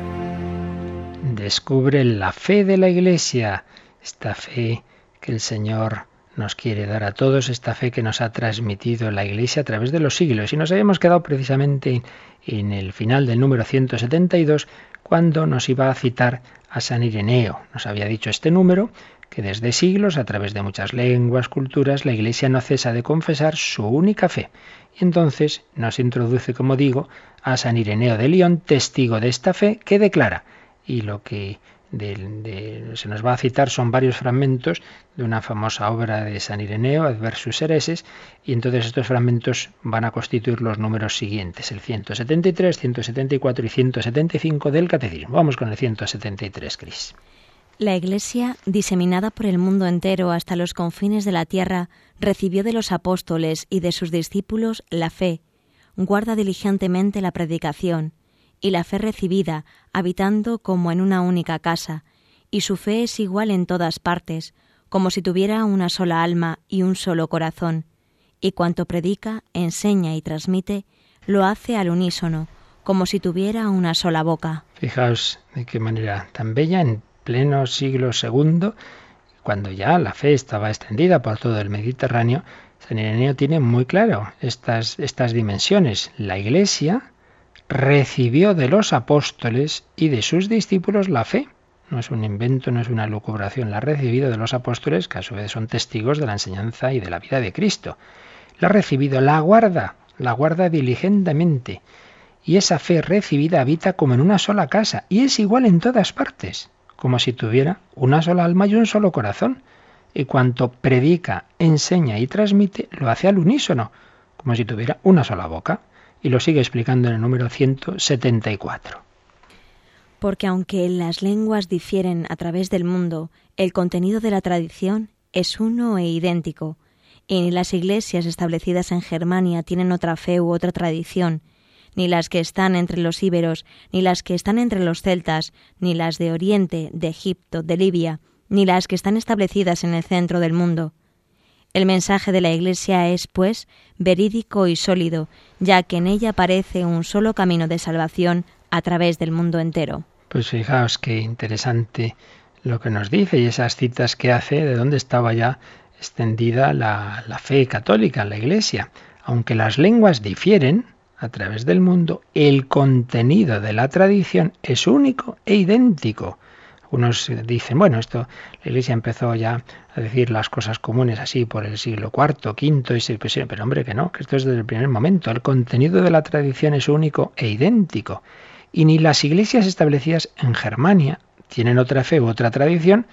Descubre la fe de la Iglesia, esta fe que el Señor nos quiere dar a todos esta fe que nos ha transmitido la Iglesia a través de los siglos. Y nos habíamos quedado precisamente en el final del número 172 cuando nos iba a citar a San Ireneo. Nos había dicho este número que desde siglos, a través de muchas lenguas, culturas, la Iglesia no cesa de confesar su única fe. Y entonces nos introduce, como digo, a San Ireneo de León, testigo de esta fe, que declara, y lo que se nos va a citar son varios fragmentos de una famosa obra de San Ireneo, Adversus Hereses, y entonces estos fragmentos van a constituir los números siguientes, el 173, 174 y 175 del Catecismo. Vamos con el 173, Cris. La Iglesia, diseminada por el mundo entero hasta los confines de la tierra, recibió de los apóstoles y de sus discípulos la fe, guarda diligentemente la predicación, y la fe recibida, habitando como en una única casa, y su fe es igual en todas partes, como si tuviera una sola alma y un solo corazón, y cuanto predica, enseña y transmite, lo hace al unísono, como si tuviera una sola boca. Fijaos de qué manera tan bella, en pleno siglo II, cuando ya la fe estaba extendida por todo el Mediterráneo, San Ireneo tiene muy claro estas, estas dimensiones. La Iglesia, recibió de los apóstoles y de sus discípulos la fe. No es un invento, no es una lucubración, la ha recibido de los apóstoles, que a su vez son testigos de la enseñanza y de la vida de Cristo. La ha recibido, la guarda, la guarda diligentemente. Y esa fe recibida habita como en una sola casa, y es igual en todas partes, como si tuviera una sola alma y un solo corazón. Y cuanto predica, enseña y transmite, lo hace al unísono, como si tuviera una sola boca y lo sigue explicando en el número 174. Porque aunque las lenguas difieren a través del mundo, el contenido de la tradición es uno e idéntico, y ni las iglesias establecidas en Germania tienen otra fe u otra tradición, ni las que están entre los íberos, ni las que están entre los celtas, ni las de Oriente, de Egipto, de Libia, ni las que están establecidas en el centro del mundo. El mensaje de la Iglesia es, pues, verídico y sólido, ya que en ella aparece un solo camino de salvación a través del mundo entero. Pues fijaos qué interesante lo que nos dice y esas citas que hace de dónde estaba ya extendida la, la fe católica la Iglesia. Aunque las lenguas difieren a través del mundo, el contenido de la tradición es único e idéntico. Unos dicen, bueno, esto la Iglesia empezó ya a decir las cosas comunes así por el siglo IV, V y VI, pero hombre que no, que esto es desde el primer momento. El contenido de la tradición es único e idéntico. Y ni las iglesias establecidas en Germania tienen otra fe u otra tradición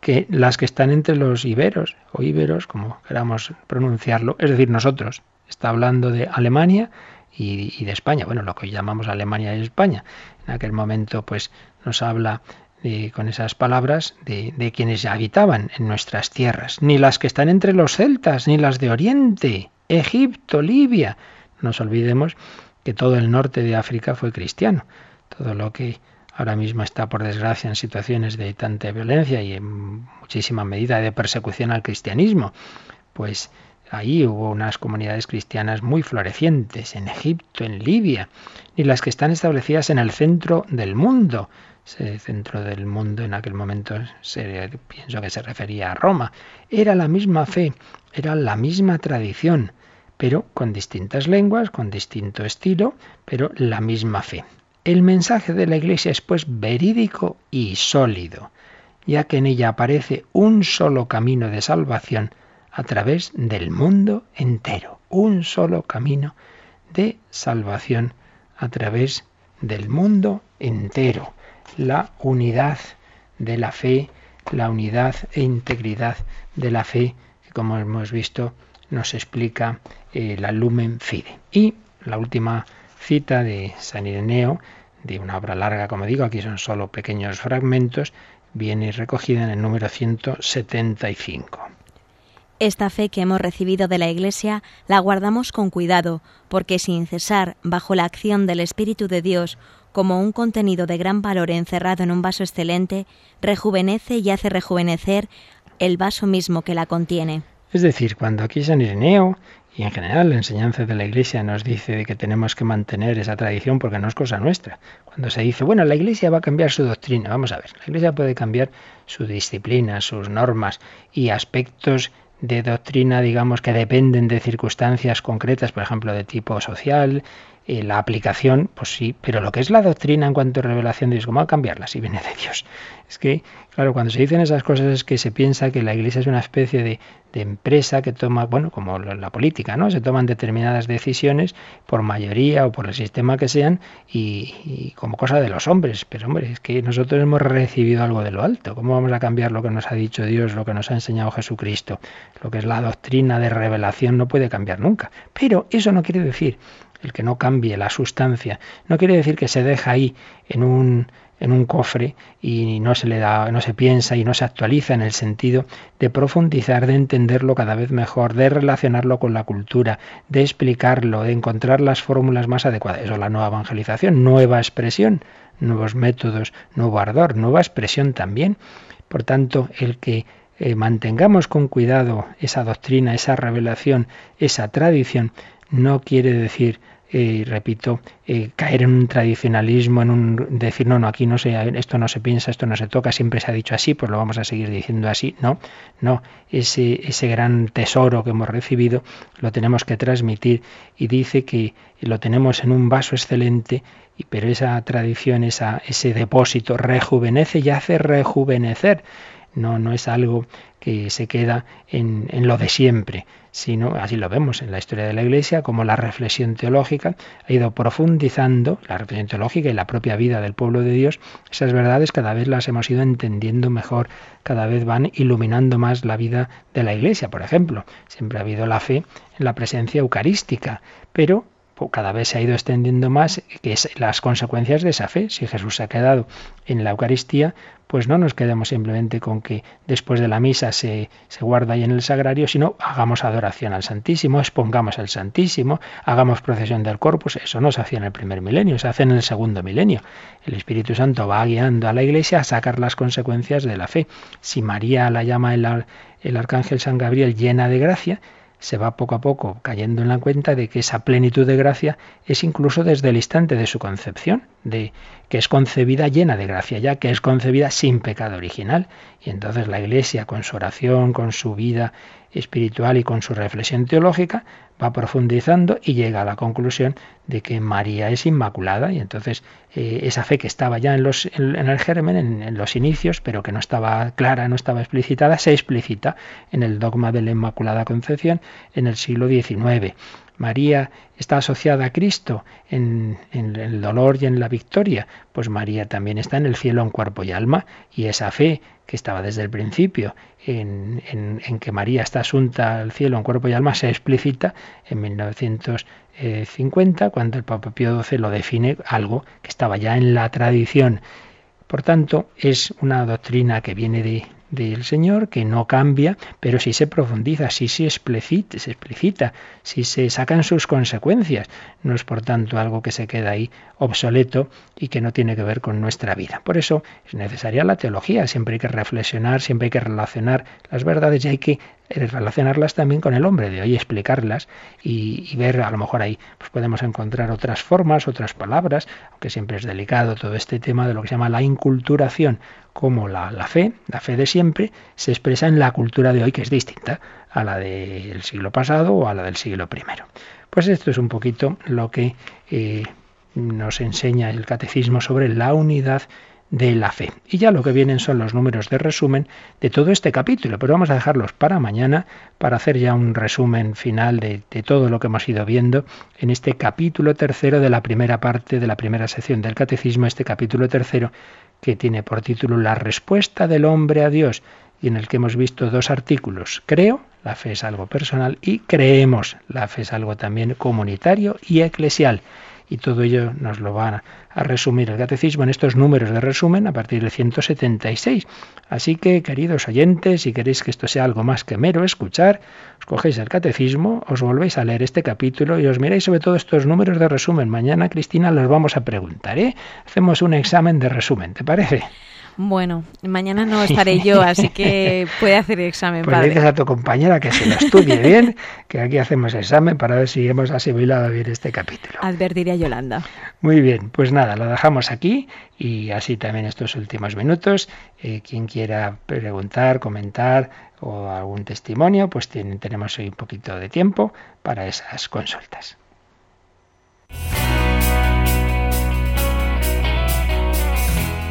que las que están entre los iberos o íberos, como queramos pronunciarlo, es decir, nosotros. Está hablando de Alemania y, de España, bueno, lo que llamamos Alemania y España. En aquel momento, pues, nos habla con esas palabras de, de, quienes habitaban en nuestras tierras, ni las que están entre los celtas, ni las de Oriente, Egipto, Libia. No nos olvidemos que todo el norte de África fue cristiano. Todo lo que ahora mismo está, por desgracia, en situaciones de tanta violencia y en muchísima medida de persecución al cristianismo, pues ahí hubo unas comunidades cristianas muy florecientes, en Egipto, en Libia, ni las que están establecidas en el centro del mundo, ese centro del mundo en aquel momento pienso que se refería a Roma. Era la misma fe, era la misma tradición, pero con distintas lenguas, con distinto estilo, pero la misma fe. El mensaje de la Iglesia es pues verídico y sólido, ya que en ella aparece un solo camino de salvación a través del mundo entero, un solo camino de salvación a través del mundo entero la unidad de la fe, la unidad e integridad de la fe, que como hemos visto nos explica eh, la Lumen Fide. Y la última cita de San Ireneo, de una obra larga, como digo, aquí son solo pequeños fragmentos, viene recogida en el número 175. Esta fe que hemos recibido de la Iglesia la guardamos con cuidado, porque sin cesar, bajo la acción del Espíritu de Dios, como un contenido de gran valor encerrado en un vaso excelente, rejuvenece y hace rejuvenecer el vaso mismo que la contiene. Es decir, cuando aquí San Ireneo y en general la enseñanza de la Iglesia nos dice que tenemos que mantener esa tradición porque no es cosa nuestra. Cuando se dice, bueno, la Iglesia va a cambiar su doctrina, vamos a ver, la Iglesia puede cambiar su disciplina, sus normas y aspectos de doctrina, digamos, que dependen de circunstancias concretas, por ejemplo, de tipo social, y la aplicación, pues sí, pero lo que es la doctrina en cuanto a revelación de Dios, ¿cómo va a cambiarla si viene de Dios? Es que, claro, cuando se dicen esas cosas es que se piensa que la Iglesia es una especie de, de empresa que toma, bueno, como la política, ¿no? Se toman determinadas decisiones por mayoría o por el sistema que sean y, y, como cosa de los hombres. Pero, hombre, es que nosotros hemos recibido algo de lo alto. ¿Cómo vamos a cambiar lo que nos ha dicho Dios, lo que nos ha enseñado Jesucristo? Lo que es la doctrina de revelación no puede cambiar nunca. Pero eso no quiere decir el que no cambie la sustancia, no quiere decir que se deja ahí en un en un cofre y no se le da, no se piensa y no se actualiza en el sentido de profundizar, de entenderlo cada vez mejor, de relacionarlo con la cultura, de explicarlo, de encontrar las fórmulas más adecuadas. Eso es la nueva evangelización, nueva expresión, nuevos métodos, nuevo ardor, nueva expresión también. Por tanto, el que eh, mantengamos con cuidado esa doctrina, esa revelación, esa tradición, no quiere decir y repito, eh, caer en un tradicionalismo, en un decir, no, no, aquí no se, esto no se piensa, esto no se toca, siempre se ha dicho así, pues lo vamos a seguir diciendo así. No, no, ese, ese gran tesoro que hemos recibido lo tenemos que transmitir y dice que lo tenemos en un vaso excelente, pero esa tradición, esa, ese depósito rejuvenece y hace rejuvenecer. No, no es algo que se queda en, en lo de siempre sino así lo vemos en la historia de la Iglesia, como la reflexión teológica ha ido profundizando, la reflexión teológica y la propia vida del pueblo de Dios, esas verdades cada vez las hemos ido entendiendo mejor, cada vez van iluminando más la vida de la Iglesia. Por ejemplo, siempre ha habido la fe en la presencia eucarística, pero cada vez se ha ido extendiendo más, que las consecuencias de esa fe. Si Jesús se ha quedado en la Eucaristía, pues no nos quedemos simplemente con que después de la misa se, se guarda ahí en el sagrario, sino hagamos adoración al Santísimo, expongamos al Santísimo, hagamos procesión del Corpus. Eso no se hacía en el primer milenio, se hace en el segundo milenio. El Espíritu Santo va guiando a la Iglesia a sacar las consecuencias de la fe. Si María la llama el, el Arcángel San Gabriel llena de gracia, se va poco a poco cayendo en la cuenta de que esa plenitud de gracia es incluso desde el instante de su concepción, de que es concebida llena de gracia, ya que es concebida sin pecado original. Y entonces la Iglesia, con su oración, con su vida espiritual y con su reflexión teológica, va profundizando y llega a la conclusión de que María es inmaculada y entonces eh, esa fe que estaba ya en, los, en, el germen, en, en, los inicios, pero que no estaba clara, no estaba explicitada, se explicita en el dogma de la Inmaculada Concepción en el siglo XIX. María está asociada a Cristo en, en, el dolor y en la victoria, pues María también está en el cielo en cuerpo y alma, y esa fe que estaba desde el principio en, en que María está asunta al cielo en cuerpo y alma se explicita en 1950 cuando el Papa Pío XII lo define algo que estaba ya en la tradición. Por tanto, es una doctrina que viene de, del Señor, que no cambia, pero sí se profundiza, sí se explicita, se explicita, sí se sacan sus consecuencias. No es por tanto algo que se queda ahí obsoleto y que no tiene que ver con nuestra vida. Por eso es necesaria la teología, siempre hay que reflexionar, siempre hay que relacionar las verdades y hay que relacionarlas también con el hombre de hoy, explicarlas y, ver, a lo mejor ahí pues podemos encontrar otras formas, otras palabras, aunque siempre es delicado todo este tema de lo que se llama la inculturación, como la, la fe, la fe de siempre, se expresa en la cultura de hoy, que es distinta a la del siglo pasado o a la del siglo primero. Pues esto es un poquito lo que eh, nos enseña el catecismo sobre la unidad de la fe. Y ya lo que vienen son los números de resumen de todo este capítulo, pero vamos a dejarlos para mañana para hacer ya un resumen final de, de, todo lo que hemos ido viendo en este capítulo tercero de la primera parte de la primera sección del catecismo, este capítulo tercero que tiene por título La respuesta del hombre a Dios y en el que hemos visto dos artículos. Creo, la fe es algo personal, y creemos, la fe es algo también comunitario y eclesial y todo ello nos lo va a resumir el catecismo en estos números de resumen a partir del 176. Así que, queridos oyentes, si queréis que esto sea algo más que mero escuchar, os cogéis el catecismo, os volvéis a leer este capítulo y os miráis sobre todo estos números de resumen. Mañana, Cristina, los vamos a preguntar, ¿eh? Hacemos un examen de resumen, ¿te parece? Bueno, mañana no estaré yo, así que puede hacer el examen, pues padre. dices a tu compañera que se lo estudie bien, que aquí hacemos examen para ver si hemos asimilado bien este capítulo. Advertiré a Yolanda. Muy bien, pues nada, lo dejamos aquí y así también estos últimos minutos. Eh, quien quiera preguntar, comentar o algún testimonio, pues tenemos hoy un poquito de tiempo para esas consultas.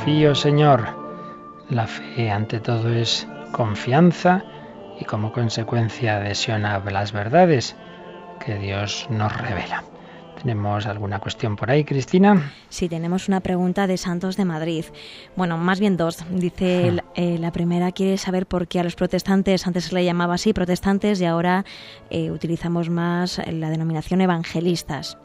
confío, Señor. La fe ante todo es confianza y como consecuencia adhesión a las verdades que Dios nos revela. ¿Tenemos alguna cuestión por ahí, Cristina? Sí, tenemos una pregunta de Santos de Madrid. Bueno, más bien dos. Dice, eh, la primera quiere saber por qué a los protestantes, antes se le llamaba así, protestantes, y ahora eh, utilizamos más la denominación evangelistas.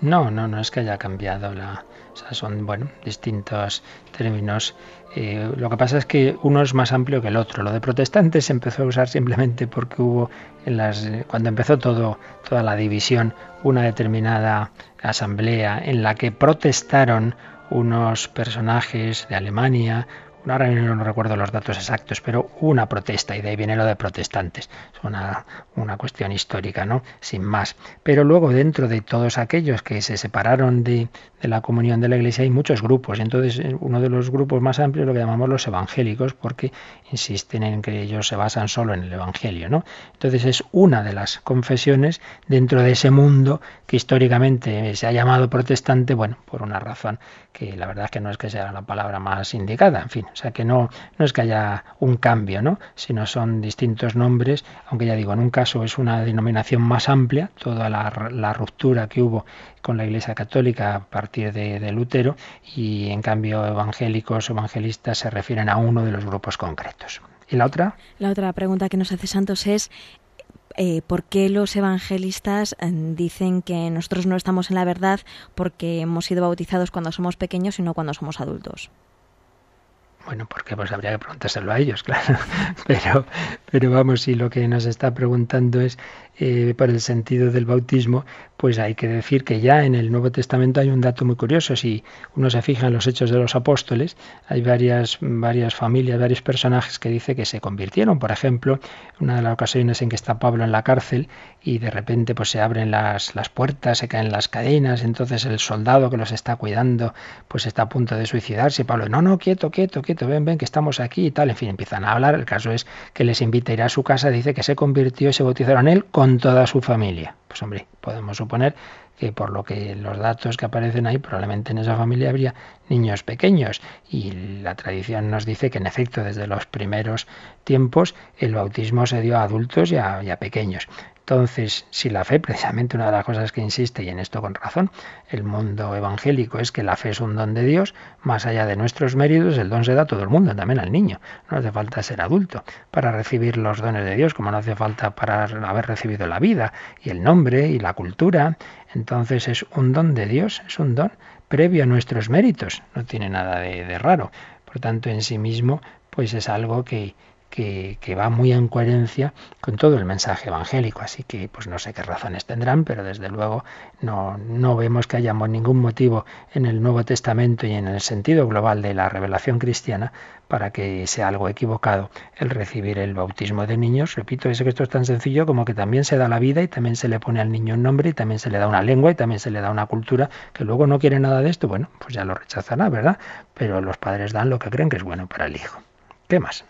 No, no, no es que haya cambiado la, son, bueno, distintos términos. Eh, lo que pasa es que uno es más amplio que el otro. Lo de protestantes se empezó a usar simplemente porque hubo, en las, cuando empezó todo, toda la división, una determinada asamblea en la que protestaron unos personajes de Alemania, ahora no recuerdo los datos exactos, pero una protesta y de ahí viene lo de protestantes. Es una, una cuestión histórica, ¿no? Sin más. Pero luego dentro de todos aquellos que se separaron de, de la comunión de la Iglesia hay muchos grupos. Entonces eh, uno de los grupos más amplios lo que llamamos los evangélicos porque insisten en que ellos se basan solo en el Evangelio, ¿no? Entonces es una de las confesiones dentro de ese mundo que históricamente se ha llamado protestante, bueno, por una razón que la verdad es que no es que sea la palabra más indicada, en fin, O sea que no, no es que haya un cambio, ¿no? Sino son distintos nombres, aunque ya digo, en un caso es una denominación más amplia, toda la, la ruptura que hubo con la Iglesia Católica a partir de, de, Lutero, y en cambio evangélicos o evangelistas se refieren a uno de los grupos concretos. ¿Y la otra? La otra pregunta que nos hace Santos es eh, por qué los evangelistas eh, dicen que nosotros no estamos en la verdad porque hemos sido bautizados cuando somos pequeños y no cuando somos adultos. Bueno, porque pues habría que preguntárselo a ellos, claro. Pero, pero vamos, si lo que nos está preguntando es eh, por el sentido del bautismo, pues hay que decir que ya en el Nuevo Testamento hay un dato muy curioso. Si uno se fija en los hechos de los apóstoles, hay varias, varias familias, varios personajes que dice que se convirtieron. Por ejemplo, una de las ocasiones en que está Pablo en la cárcel y de repente pues se abren las, las puertas, se caen las cadenas, entonces el soldado que los está cuidando pues está a punto de suicidarse. Pablo, no, no, quieto, quieto, quieto, ven, ven, que estamos aquí y tal. En fin, empiezan a hablar. El caso es que les invita a ir a su casa, dice que se convirtió y se bautizaron él con con toda su familia. Pues hombre, podemos suponer que por lo que los datos que aparecen ahí, probablemente en esa familia habría niños pequeños. Y la tradición nos dice que en efecto desde los primeros tiempos el bautismo se dio a adultos y a, y a pequeños. Entonces, si la fe, precisamente una de las cosas que insiste, y en esto con razón, el mundo evangélico es que la fe es un don de Dios, más allá de nuestros méritos, el don se da a todo el mundo, también al niño. No hace falta ser adulto para recibir los dones de Dios, como no hace falta para haber recibido la vida y el nombre y la cultura. Entonces es un don de Dios, es un don previo a nuestros méritos, no tiene nada de, de raro. Por tanto, en sí mismo, pues es algo que, que, va muy en coherencia con todo el mensaje evangélico. Así que, pues no sé qué razones tendrán, pero desde luego no, no vemos que haya ningún motivo en el Nuevo Testamento y en el sentido global de la revelación cristiana para que sea algo equivocado el recibir el bautismo de niños. Repito, es que esto es tan sencillo como que también se da la vida y también se le pone al niño un nombre y también se le da una lengua y también se le da una cultura que luego no quiere nada de esto. Bueno, pues ya lo rechazará, ¿verdad? Pero los padres dan lo que creen que es bueno para el hijo. ¿Qué más?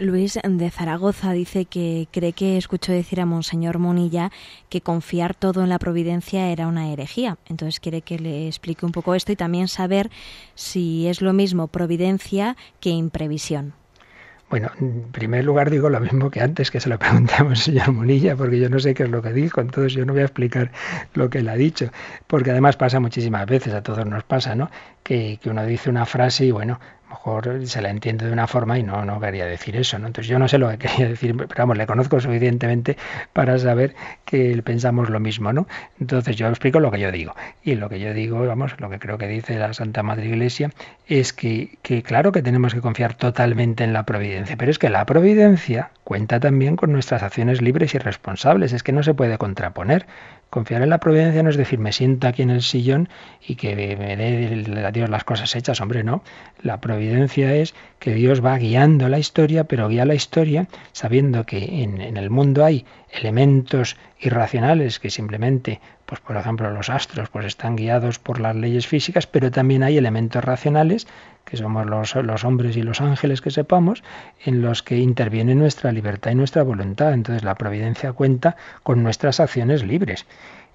Luis de Zaragoza dice que cree que escuchó decir a Monseñor Monilla que confiar todo en la providencia era una herejía. Entonces quiere que le explique un poco esto y también saber si es lo mismo providencia que imprevisión. Bueno, en primer lugar digo lo mismo que antes que se lo preguntamos señor Monilla, porque yo no sé qué es lo que dijo, entonces yo no voy a explicar lo que él ha dicho, porque además pasa muchísimas veces, a todos nos pasa, ¿no? Que, que uno dice una frase y bueno, mejor se la entiende de una forma y no, no quería decir eso. ¿no? Entonces yo no sé lo que quería decir, pero vamos, le conozco suficientemente para saber que pensamos lo mismo. ¿no? Entonces yo explico lo que yo digo. Y lo que yo digo, vamos, lo que creo que dice la Santa Madre Iglesia es que, que claro que tenemos que confiar totalmente en la providencia, pero es que la providencia cuenta también con nuestras acciones libres y responsables. Es que no se puede contraponer. Confiar en la providencia no es decir, me siento aquí en el sillón y que me dé a Dios las cosas hechas. Hombre, no. La providencia es que Dios va guiando la historia, pero guía la historia sabiendo que en, el mundo hay elementos irracionales que simplemente, pues por ejemplo los astros, pues están guiados por las leyes físicas, pero también hay elementos racionales que somos los, hombres y los ángeles que sepamos, en los que interviene nuestra libertad y nuestra voluntad. Entonces la providencia cuenta con nuestras acciones libres.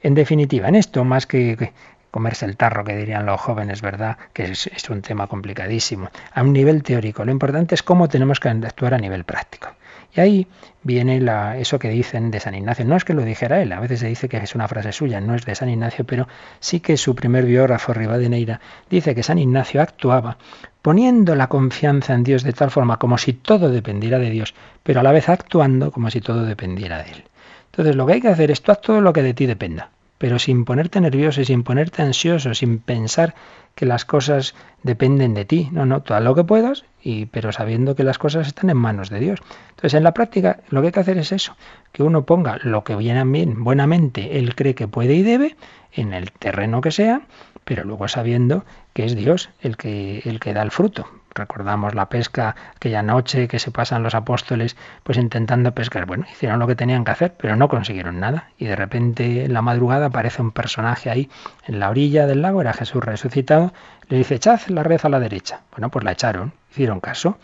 En definitiva, en esto, más que comerse el tarro, que dirían los jóvenes, ¿verdad? Que es, un tema complicadísimo. A un nivel teórico, lo importante es cómo tenemos que actuar a nivel práctico. Y ahí viene la, eso que dicen de San Ignacio. No es que lo dijera él, a veces se dice que es una frase suya, no es de San Ignacio, pero sí que su primer biógrafo, Rivadeneira, dice que San Ignacio actuaba poniendo la confianza en Dios de tal forma como si todo dependiera de Dios, pero a la vez actuando como si todo dependiera de Él. Entonces lo que hay que hacer es tú haz todo lo que de ti dependa, pero sin ponerte nervioso sin ponerte ansioso, sin pensar que las cosas dependen de ti. No, no, todo lo que puedas, y, pero sabiendo que las cosas están en manos de Dios. Entonces, en la práctica, lo que hay que hacer es eso, que uno ponga lo que bien, buenamente, él cree que puede y debe, en el terreno que sea, pero luego sabiendo que es Dios el que, el que da el fruto. Recordamos la pesca aquella noche que se pasan los apóstoles pues intentando pescar. Bueno, hicieron lo que tenían que hacer, pero no consiguieron nada. Y de repente en la madrugada aparece un personaje ahí en la orilla del lago, era Jesús resucitado, le dice, echad la red a la derecha. Bueno, pues la echaron, hicieron caso.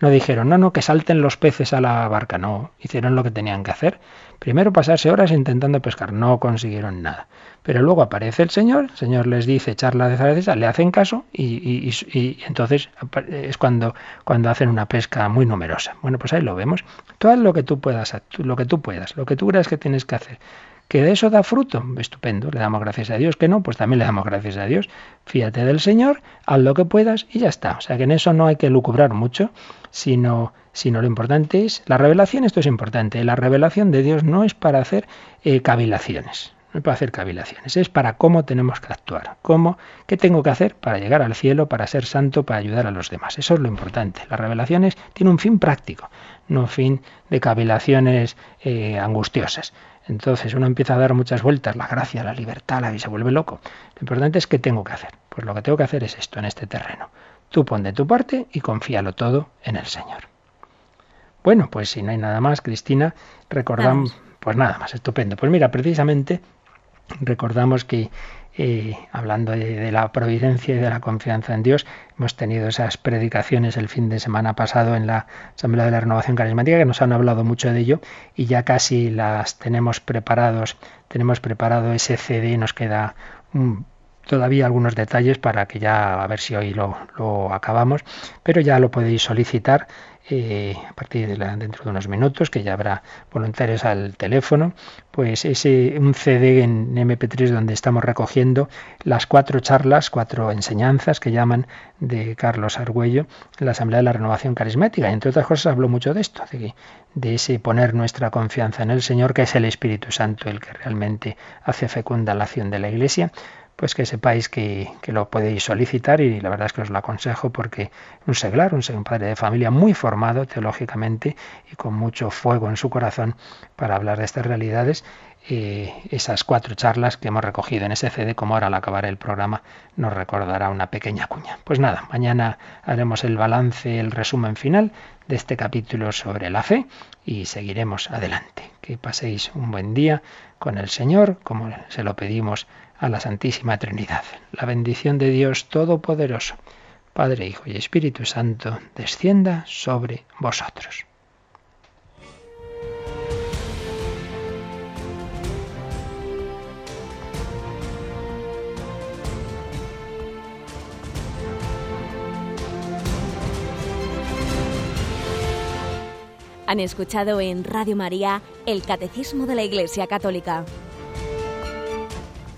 No dijeron, no, no, que salten los peces a la barca. No, hicieron lo que tenían que hacer. Primero pasarse horas intentando pescar, no consiguieron nada. Pero luego aparece el Señor, el Señor les dice charla de Zaragoza, le hacen caso y, y, entonces es cuando, cuando hacen una pesca muy numerosa. Bueno, pues ahí lo vemos. Haz lo que tú puedas, lo que tú puedas, lo que tú creas que tienes que hacer. Que de eso da fruto, estupendo, le damos gracias a Dios. Que no, pues también le damos gracias a Dios. Fíjate del Señor, haz lo que puedas y ya está. O sea que en eso no hay que lucubrar mucho, sino, sino lo importante es la revelación. Esto es importante. La revelación de Dios no es para hacer eh, cavilaciones no para hacer cavilaciones, es para cómo tenemos que actuar, cómo, qué tengo que hacer para llegar al cielo, para ser santo, para ayudar a los demás. Eso es lo importante. Las revelaciones tienen un fin práctico, no un fin de cavilaciones eh, angustiosas. Entonces uno empieza a dar muchas vueltas, la gracia, la libertad, la y se vuelve loco. Lo importante es qué tengo que hacer. Pues lo que tengo que hacer es esto en este terreno. Tú pon de tu parte y confíalo todo en el Señor. Bueno, pues si no hay nada más, Cristina, recordamos, pues nada más, estupendo. Pues mira, precisamente Recordamos que eh, hablando de, la providencia y de la confianza en Dios, hemos tenido esas predicaciones el fin de semana pasado en la Asamblea de la Renovación Carismática que nos han hablado mucho de ello y ya casi las tenemos preparados, tenemos preparado ese CD, nos queda todavía algunos detalles para que ya a ver si hoy lo, acabamos, pero ya lo podéis solicitar eh, a partir de la, dentro de unos minutos, que ya habrá voluntarios al teléfono, pues ese un CD en MP3 donde estamos recogiendo las cuatro charlas, cuatro enseñanzas que llaman de Carlos Argüello en la Asamblea de la Renovación Carismática. Y entre otras cosas habló mucho de esto, de ese poner nuestra confianza en el Señor, que es el Espíritu Santo el que realmente hace fecunda la acción de la Iglesia pues que sepáis que, lo podéis solicitar y la verdad es que os lo aconsejo porque un seglar, un, un padre de familia muy formado teológicamente y con mucho fuego en su corazón para hablar de estas realidades, eh, esas cuatro charlas que hemos recogido en ese CD, como ahora al acabar el programa nos recordará una pequeña cuña. Pues nada, mañana haremos el balance, el resumen final de este capítulo sobre la fe y seguiremos adelante. Que paséis un buen día con el Señor, como se lo pedimos a la Santísima Trinidad. La bendición de Dios Todopoderoso, Padre, Hijo y Espíritu Santo, descienda sobre vosotros. Han escuchado en Radio María el Catecismo de la Iglesia Católica